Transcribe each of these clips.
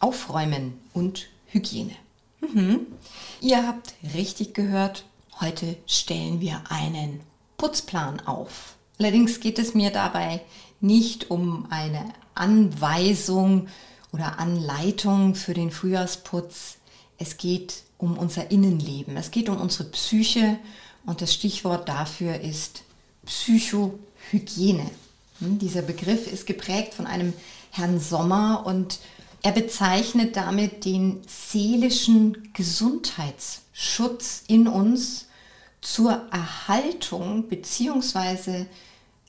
Aufräumen und Hygiene. Mhm. Ihr habt richtig gehört, heute stellen wir einen Putzplan auf. Allerdings geht es mir dabei nicht um eine Anweisung oder Anleitung für den Frühjahrsputz. Es geht um unser Innenleben. Es geht um unsere Psyche und das Stichwort dafür ist Psychohygiene. Hm, dieser Begriff ist geprägt von einem Herrn Sommer und er bezeichnet damit den seelischen Gesundheitsschutz in uns zur Erhaltung bzw.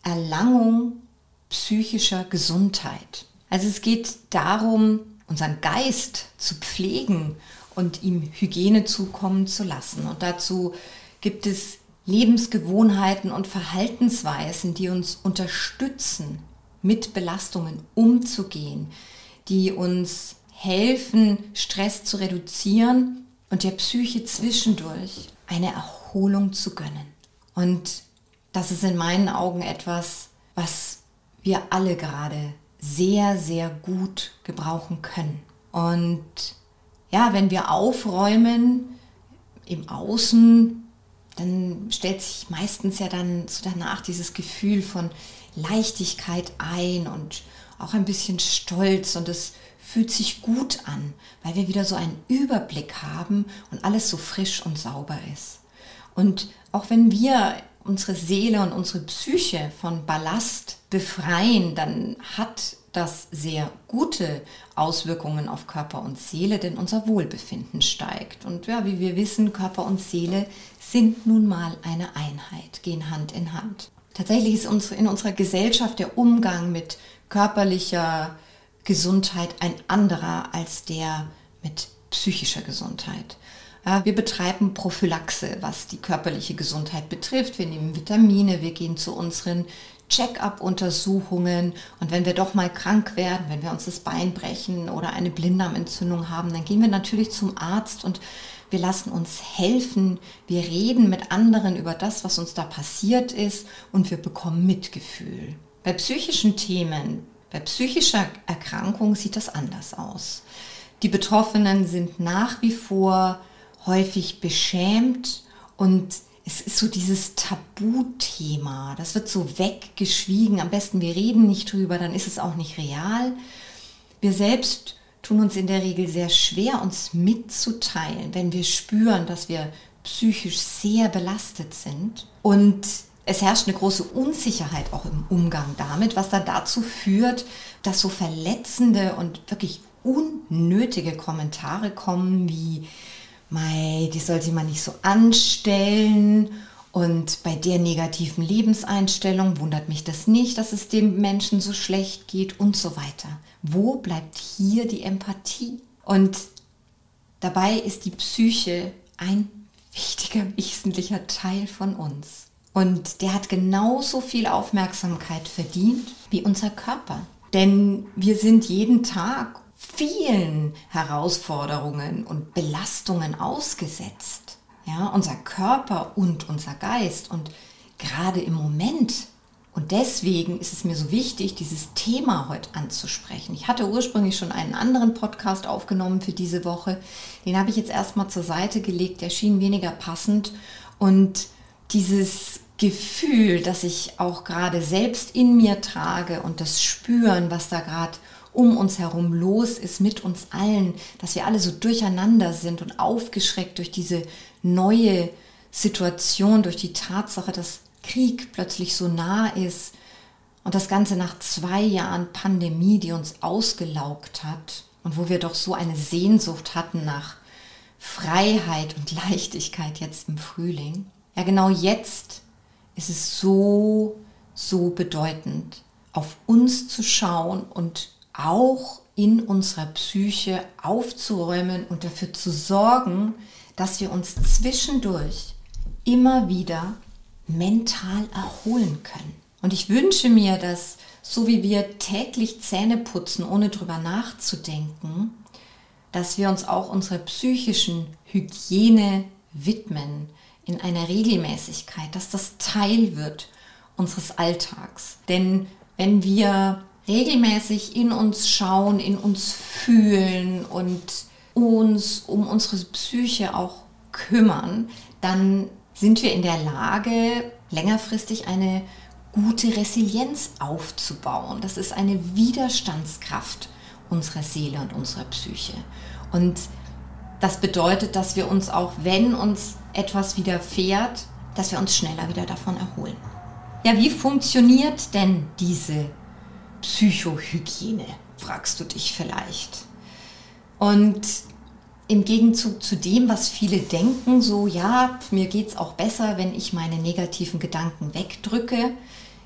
Erlangung psychischer Gesundheit. Also es geht darum, unseren Geist zu pflegen und ihm Hygiene zukommen zu lassen. Und dazu gibt es Lebensgewohnheiten und Verhaltensweisen, die uns unterstützen, mit Belastungen umzugehen, die uns helfen, Stress zu reduzieren und der Psyche zwischendurch eine Erholung zu gönnen. Und das ist in meinen Augen etwas, was wir alle gerade sehr, sehr gut gebrauchen können. Und ja, wenn wir aufräumen im Außen, dann stellt sich meistens ja dann so danach dieses Gefühl von Leichtigkeit ein und auch ein bisschen Stolz und es fühlt sich gut an, weil wir wieder so einen Überblick haben und alles so frisch und sauber ist. Und auch wenn wir unsere Seele und unsere Psyche von Ballast befreien, dann hat das sehr gute Auswirkungen auf Körper und Seele, denn unser Wohlbefinden steigt. Und ja, wie wir wissen, Körper und Seele sind nun mal eine Einheit, gehen Hand in Hand. Tatsächlich ist in unserer Gesellschaft der Umgang mit körperlicher Gesundheit ein anderer als der mit psychischer Gesundheit. Wir betreiben Prophylaxe, was die körperliche Gesundheit betrifft. Wir nehmen Vitamine, wir gehen zu unseren Check-up-Untersuchungen und wenn wir doch mal krank werden, wenn wir uns das Bein brechen oder eine Blinddarmentzündung haben, dann gehen wir natürlich zum Arzt und wir lassen uns helfen, wir reden mit anderen über das, was uns da passiert ist und wir bekommen Mitgefühl. Bei psychischen Themen, bei psychischer Erkrankung sieht das anders aus. Die Betroffenen sind nach wie vor häufig beschämt und es ist so dieses Tabuthema. Das wird so weggeschwiegen. Am besten wir reden nicht drüber, dann ist es auch nicht real. Wir selbst tun uns in der Regel sehr schwer, uns mitzuteilen, wenn wir spüren, dass wir psychisch sehr belastet sind. Und es herrscht eine große Unsicherheit auch im Umgang damit, was dann dazu führt, dass so verletzende und wirklich unnötige Kommentare kommen wie Mei, die soll sich mal nicht so anstellen. Und bei der negativen Lebenseinstellung wundert mich das nicht, dass es dem Menschen so schlecht geht und so weiter. Wo bleibt hier die Empathie? Und dabei ist die Psyche ein wichtiger, wesentlicher Teil von uns. Und der hat genauso viel Aufmerksamkeit verdient wie unser Körper. Denn wir sind jeden Tag vielen Herausforderungen und Belastungen ausgesetzt. Ja, unser Körper und unser Geist und gerade im Moment. Und deswegen ist es mir so wichtig, dieses Thema heute anzusprechen. Ich hatte ursprünglich schon einen anderen Podcast aufgenommen für diese Woche. Den habe ich jetzt erstmal zur Seite gelegt. Der schien weniger passend. Und dieses Gefühl, das ich auch gerade selbst in mir trage und das Spüren, was da gerade um uns herum los ist mit uns allen, dass wir alle so durcheinander sind und aufgeschreckt durch diese neue Situation, durch die Tatsache, dass Krieg plötzlich so nah ist und das Ganze nach zwei Jahren Pandemie, die uns ausgelaugt hat und wo wir doch so eine Sehnsucht hatten nach Freiheit und Leichtigkeit jetzt im Frühling. Ja, genau jetzt ist es so, so bedeutend, auf uns zu schauen und auch in unserer Psyche aufzuräumen und dafür zu sorgen, dass wir uns zwischendurch immer wieder mental erholen können. Und ich wünsche mir, dass so wie wir täglich Zähne putzen, ohne drüber nachzudenken, dass wir uns auch unserer psychischen Hygiene widmen in einer Regelmäßigkeit, dass das Teil wird unseres Alltags. Denn wenn wir regelmäßig in uns schauen, in uns fühlen und uns um unsere Psyche auch kümmern, dann sind wir in der Lage, längerfristig eine gute Resilienz aufzubauen. Das ist eine Widerstandskraft unserer Seele und unserer Psyche. Und das bedeutet, dass wir uns auch, wenn uns etwas widerfährt, dass wir uns schneller wieder davon erholen. Ja, wie funktioniert denn diese Psychohygiene, fragst du dich vielleicht. Und im Gegenzug zu dem, was viele denken, so ja, mir geht es auch besser, wenn ich meine negativen Gedanken wegdrücke,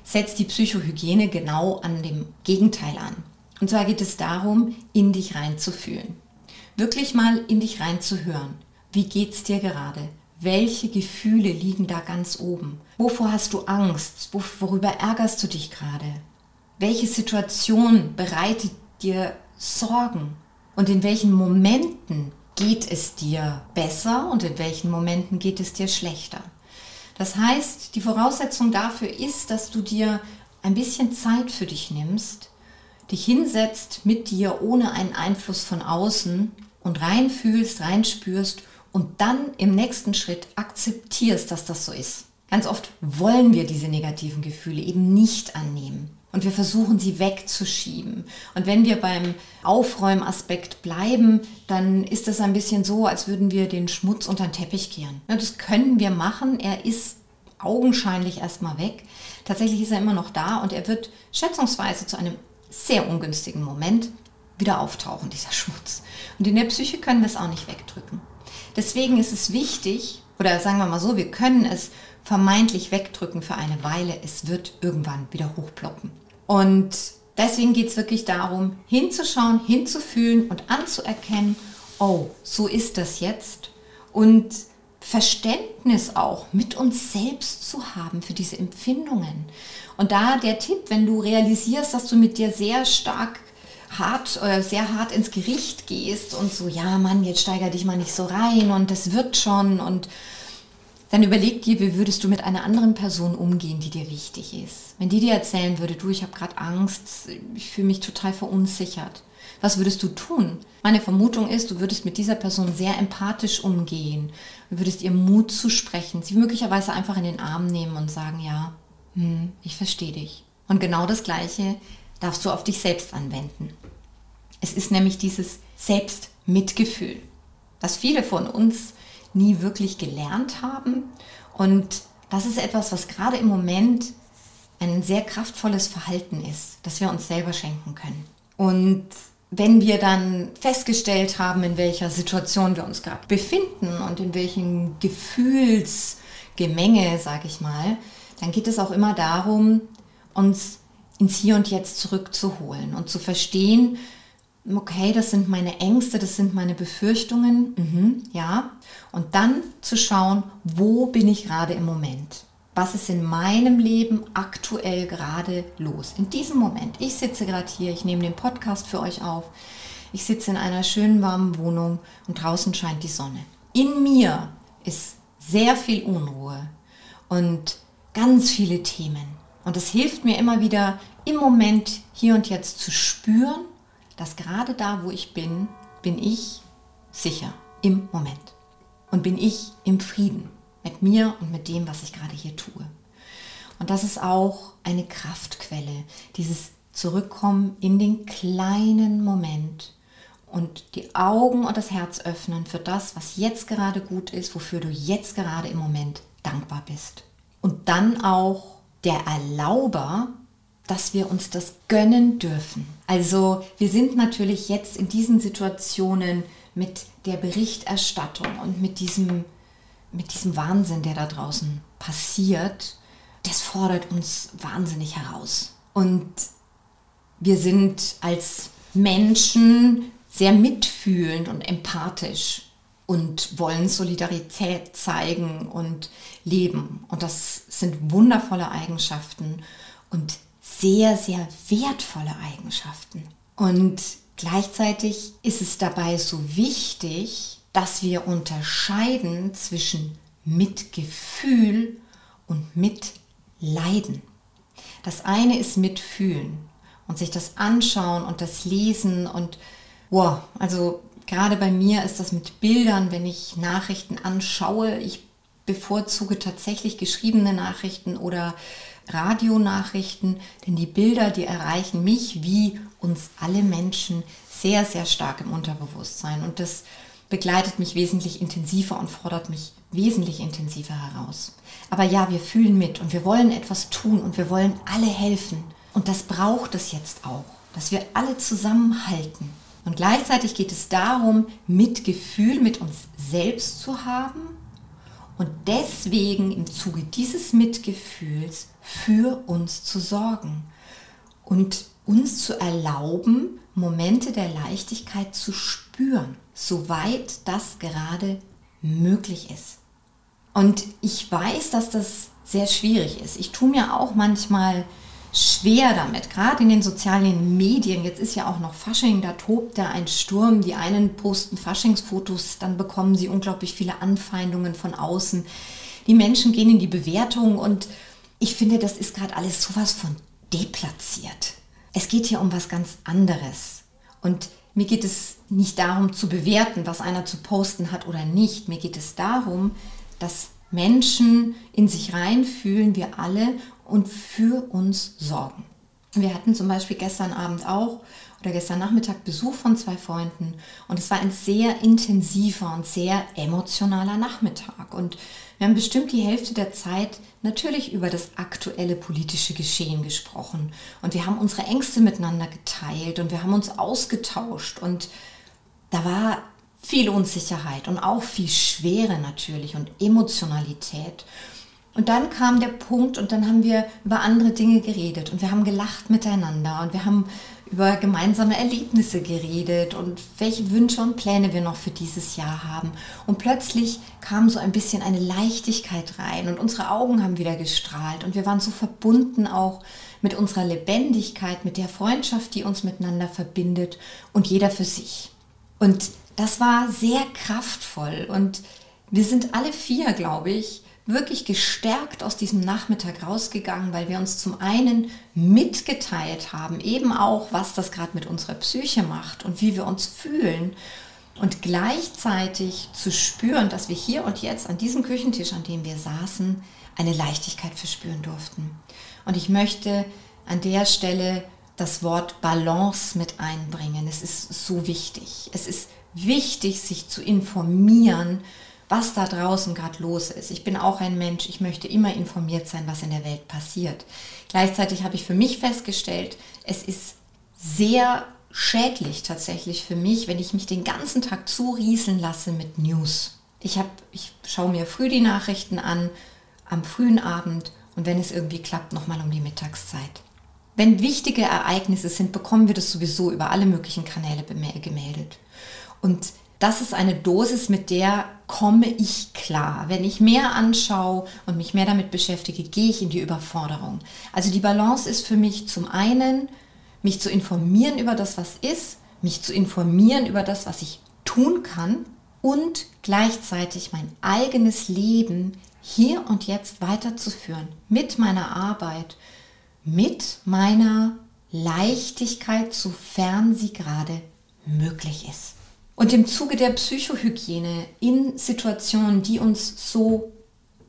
setzt die Psychohygiene genau an dem Gegenteil an. Und zwar geht es darum, in dich reinzufühlen. Wirklich mal in dich reinzuhören. Wie geht's dir gerade? Welche Gefühle liegen da ganz oben? Wovor hast du Angst? Worüber ärgerst du dich gerade? Welche Situation bereitet dir Sorgen? Und in welchen Momenten geht es dir besser und in welchen Momenten geht es dir schlechter? Das heißt, die Voraussetzung dafür ist, dass du dir ein bisschen Zeit für dich nimmst, dich hinsetzt mit dir ohne einen Einfluss von außen und reinfühlst, reinspürst und dann im nächsten Schritt akzeptierst, dass das so ist. Ganz oft wollen wir diese negativen Gefühle eben nicht annehmen und wir versuchen sie wegzuschieben. Und wenn wir beim Aufräumaspekt bleiben, dann ist das ein bisschen so, als würden wir den Schmutz unter den Teppich kehren. Das können wir machen. Er ist augenscheinlich erstmal weg. Tatsächlich ist er immer noch da und er wird schätzungsweise zu einem sehr ungünstigen Moment wieder auftauchen, dieser Schmutz. Und in der Psyche können wir es auch nicht wegdrücken. Deswegen ist es wichtig, oder sagen wir mal so, wir können es vermeintlich wegdrücken für eine Weile, es wird irgendwann wieder hochploppen. Und deswegen geht es wirklich darum, hinzuschauen, hinzufühlen und anzuerkennen, oh, so ist das jetzt. Und Verständnis auch mit uns selbst zu haben für diese Empfindungen. Und da der Tipp, wenn du realisierst, dass du mit dir sehr stark hart oder sehr hart ins Gericht gehst und so, ja Mann, jetzt steiger dich mal nicht so rein und das wird schon und dann überleg dir, wie würdest du mit einer anderen Person umgehen, die dir wichtig ist. Wenn die dir erzählen würde, du, ich habe gerade Angst, ich fühle mich total verunsichert. Was würdest du tun? Meine Vermutung ist, du würdest mit dieser Person sehr empathisch umgehen. Du würdest ihr Mut zusprechen, sie möglicherweise einfach in den Arm nehmen und sagen, ja, hm, ich verstehe dich. Und genau das Gleiche darfst du auf dich selbst anwenden. Es ist nämlich dieses Selbstmitgefühl, das viele von uns nie wirklich gelernt haben. Und das ist etwas, was gerade im Moment ein sehr kraftvolles Verhalten ist, das wir uns selber schenken können. Und wenn wir dann festgestellt haben, in welcher Situation wir uns gerade befinden und in welchem Gefühlsgemenge, sage ich mal, dann geht es auch immer darum, uns ins Hier und Jetzt zurückzuholen und zu verstehen, okay, das sind meine Ängste, das sind meine Befürchtungen, mhm, ja. Und dann zu schauen, wo bin ich gerade im Moment? Was ist in meinem Leben aktuell gerade los? In diesem Moment. Ich sitze gerade hier, ich nehme den Podcast für euch auf. Ich sitze in einer schönen warmen Wohnung und draußen scheint die Sonne. In mir ist sehr viel Unruhe und ganz viele Themen. Und es hilft mir immer wieder im Moment hier und jetzt zu spüren, dass gerade da, wo ich bin, bin ich sicher im Moment. Und bin ich im Frieden mit mir und mit dem, was ich gerade hier tue. Und das ist auch eine Kraftquelle, dieses Zurückkommen in den kleinen Moment und die Augen und das Herz öffnen für das, was jetzt gerade gut ist, wofür du jetzt gerade im Moment dankbar bist. Und dann auch der Erlauber, dass wir uns das gönnen dürfen. Also wir sind natürlich jetzt in diesen Situationen mit der Berichterstattung und mit diesem, mit diesem Wahnsinn, der da draußen passiert, das fordert uns wahnsinnig heraus. Und wir sind als Menschen sehr mitfühlend und empathisch und wollen Solidarität zeigen und leben. Und das sind wundervolle Eigenschaften und sehr, sehr wertvolle Eigenschaften. Und gleichzeitig ist es dabei so wichtig, dass wir unterscheiden zwischen Mitgefühl und Mitleiden. Das eine ist Mitfühlen und sich das anschauen und das lesen und wow, also gerade bei mir ist das mit Bildern, wenn ich Nachrichten anschaue. Ich bevorzuge tatsächlich geschriebene Nachrichten oder Radionachrichten, denn die Bilder, die erreichen mich wie uns alle Menschen sehr, sehr stark im Unterbewusstsein und das begleitet mich wesentlich intensiver und fordert mich wesentlich intensiver heraus. Aber ja, wir fühlen mit und wir wollen etwas tun und wir wollen alle helfen. Und das braucht es jetzt auch, dass wir alle zusammenhalten. Und gleichzeitig geht es darum, Mitgefühl mit uns selbst zu haben und deswegen im Zuge dieses Mitgefühls für uns zu sorgen und uns zu erlauben, Momente der Leichtigkeit zu spüren, soweit das gerade möglich ist. Und ich weiß, dass das sehr schwierig ist. Ich tue mir auch manchmal schwer damit, gerade in den sozialen Medien. Jetzt ist ja auch noch Fasching, da tobt da ein Sturm. Die einen posten Faschingsfotos, dann bekommen sie unglaublich viele Anfeindungen von außen. Die Menschen gehen in die Bewertung und ich finde, das ist gerade alles sowas von deplatziert. Es geht hier um was ganz anderes. Und mir geht es nicht darum zu bewerten, was einer zu posten hat oder nicht. Mir geht es darum, dass Menschen in sich reinfühlen, wir alle, und für uns sorgen. Wir hatten zum Beispiel gestern Abend auch oder gestern Nachmittag Besuch von zwei Freunden und es war ein sehr intensiver und sehr emotionaler Nachmittag und wir haben bestimmt die Hälfte der Zeit natürlich über das aktuelle politische Geschehen gesprochen und wir haben unsere Ängste miteinander geteilt und wir haben uns ausgetauscht und da war viel Unsicherheit und auch viel Schwere natürlich und Emotionalität. Und dann kam der Punkt und dann haben wir über andere Dinge geredet und wir haben gelacht miteinander und wir haben über gemeinsame Erlebnisse geredet und welche Wünsche und Pläne wir noch für dieses Jahr haben. Und plötzlich kam so ein bisschen eine Leichtigkeit rein und unsere Augen haben wieder gestrahlt und wir waren so verbunden auch mit unserer Lebendigkeit, mit der Freundschaft, die uns miteinander verbindet und jeder für sich. Und das war sehr kraftvoll und wir sind alle vier, glaube ich, wirklich gestärkt aus diesem Nachmittag rausgegangen, weil wir uns zum einen mitgeteilt haben, eben auch, was das gerade mit unserer Psyche macht und wie wir uns fühlen und gleichzeitig zu spüren, dass wir hier und jetzt an diesem Küchentisch, an dem wir saßen, eine Leichtigkeit verspüren durften. Und ich möchte an der Stelle das Wort Balance mit einbringen. Es ist so wichtig. Es ist wichtig, sich zu informieren, was da draußen gerade los ist. Ich bin auch ein Mensch, ich möchte immer informiert sein, was in der Welt passiert. Gleichzeitig habe ich für mich festgestellt, es ist sehr schädlich tatsächlich für mich, wenn ich mich den ganzen Tag zurieseln lasse mit News. Ich, hab, ich schaue mir früh die Nachrichten an, am frühen Abend und wenn es irgendwie klappt, nochmal um die Mittagszeit. Wenn wichtige Ereignisse sind, bekommen wir das sowieso über alle möglichen Kanäle gemeldet. Und das ist eine Dosis, mit der komme ich klar. Wenn ich mehr anschaue und mich mehr damit beschäftige, gehe ich in die Überforderung. Also die Balance ist für mich zum einen, mich zu informieren über das, was ist, mich zu informieren über das, was ich tun kann und gleichzeitig mein eigenes Leben hier und jetzt weiterzuführen mit meiner Arbeit, mit meiner Leichtigkeit, sofern sie gerade möglich ist. Und im Zuge der Psychohygiene in Situationen, die uns so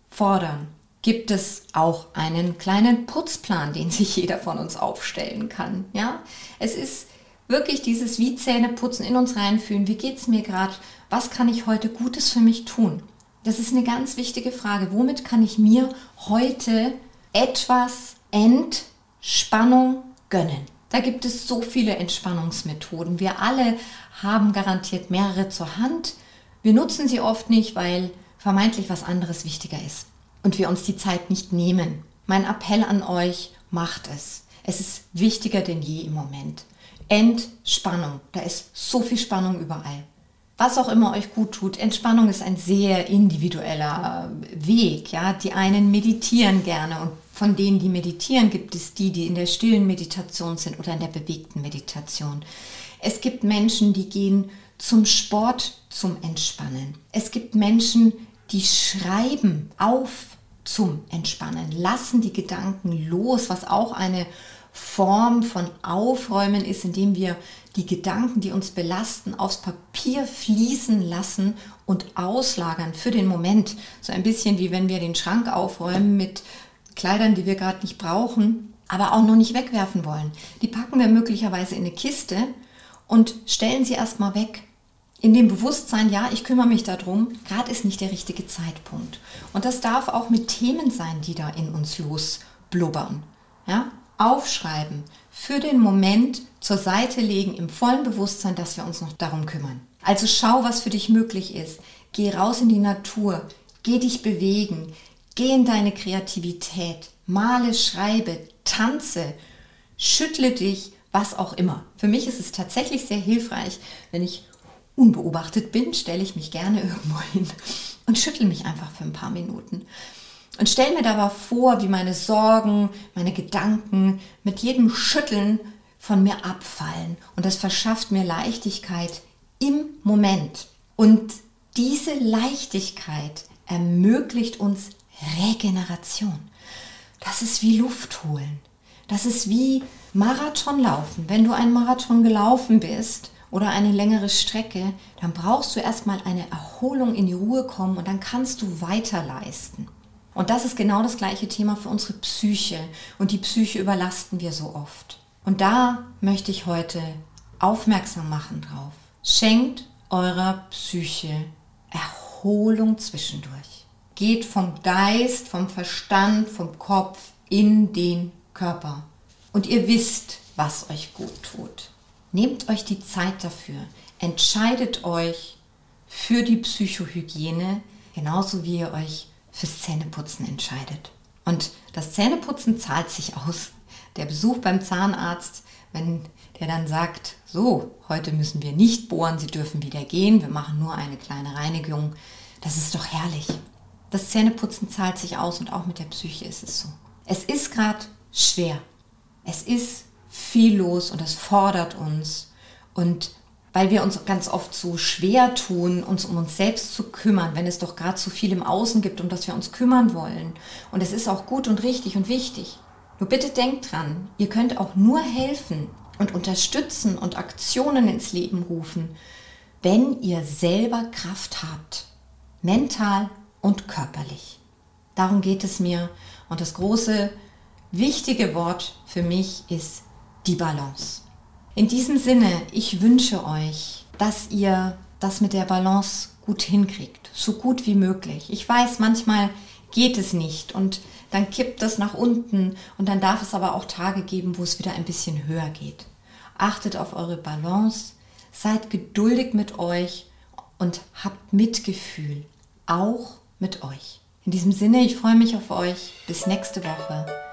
fordern, gibt es auch einen kleinen Putzplan, den sich jeder von uns aufstellen kann. Ja, es ist wirklich dieses wie Zähne putzen in uns reinfühlen. Wie geht es mir gerade? Was kann ich heute Gutes für mich tun? Das ist eine ganz wichtige Frage. Womit kann ich mir heute etwas Entspannung gönnen? Da gibt es so viele Entspannungsmethoden. Wir alle haben garantiert mehrere zur Hand. Wir nutzen sie oft nicht, weil vermeintlich was anderes wichtiger ist und wir uns die Zeit nicht nehmen. Mein Appell an euch, macht es. Es ist wichtiger denn je im Moment. Entspannung. Da ist so viel Spannung überall. Was auch immer euch gut tut, Entspannung ist ein sehr individueller Weg. Ja? Die einen meditieren gerne und von denen, die meditieren, gibt es die, die in der stillen Meditation sind oder in der bewegten Meditation. Es gibt Menschen, die gehen zum Sport zum Entspannen. Es gibt Menschen, die schreiben auf zum Entspannen, lassen die Gedanken los, was auch eine Form von Aufräumen ist, indem wir die Gedanken, die uns belasten, aufs Papier fließen lassen und auslagern für den Moment. So ein bisschen wie wenn wir den Schrank aufräumen mit Kleidern, die wir gerade nicht brauchen, aber auch noch nicht wegwerfen wollen. Die packen wir möglicherweise in eine Kiste und stellen sie erstmal weg. In dem Bewusstsein, ja, ich kümmere mich darum, gerade ist nicht der richtige Zeitpunkt. Und das darf auch mit Themen sein, die da in uns losblubbern. Ja, aufschreiben, für den Moment zur Seite legen, im vollen Bewusstsein, dass wir uns noch darum kümmern. Also schau, was für dich möglich ist. Geh raus in die Natur, geh dich bewegen, geh in deine Kreativität, male, schreibe, tanze, schüttle dich, was auch immer. Für mich ist es tatsächlich sehr hilfreich, wenn ich unbeobachtet bin, stelle ich mich gerne irgendwo hin und schüttle mich einfach für ein paar Minuten. Und stelle mir dabei vor, wie meine Sorgen, meine Gedanken mit jedem Schütteln von mir abfallen. Und das verschafft mir Leichtigkeit im Moment. Und diese Leichtigkeit ermöglicht uns Regeneration. Das ist wie Luft holen. Das ist wie Marathonlaufen. Wenn du einen Marathon gelaufen bist oder eine längere Strecke, dann brauchst du erstmal eine Erholung in die Ruhe kommen und dann kannst du weiter leisten. Und das ist genau das gleiche Thema für unsere Psyche. Und die Psyche überlasten wir so oft. Und da möchte ich heute aufmerksam machen drauf. Schenkt eurer Psyche Erholung zwischendurch. Geht vom Geist, vom Verstand, vom Kopf in den Körper. Und ihr wisst, was euch gut tut. Nehmt euch die Zeit dafür. Entscheidet euch für die Psychohygiene, genauso wie ihr euch fürs Zähneputzen entscheidet. Und das Zähneputzen zahlt sich aus. Der Besuch beim Zahnarzt, wenn der dann sagt, so, heute müssen wir nicht bohren, Sie dürfen wieder gehen, wir machen nur eine kleine Reinigung, das ist doch herrlich. Das Zähneputzen zahlt sich aus und auch mit der Psyche ist es so. Es ist gerade schwer. Es ist viel los und es fordert uns. Und weil wir uns ganz oft so schwer tun, uns um uns selbst zu kümmern, wenn es doch gerade so viel im Außen gibt, um das wir uns kümmern wollen. Und es ist auch gut und richtig und wichtig. Nur bitte denkt dran, ihr könnt auch nur helfen und unterstützen und Aktionen ins Leben rufen, wenn ihr selber Kraft habt, mental und körperlich. Darum geht es mir. Und das große, wichtige Wort für mich ist die Balance. In diesem Sinne, ich wünsche euch, dass ihr das mit der Balance gut hinkriegt, so gut wie möglich. Ich weiß, manchmal geht es nicht und dann kippt das nach unten und dann darf es aber auch Tage geben, wo es wieder ein bisschen höher geht. Achtet auf eure Balance, seid geduldig mit euch und habt Mitgefühl, auch mit euch. In diesem Sinne, ich freue mich auf euch. Bis nächste Woche.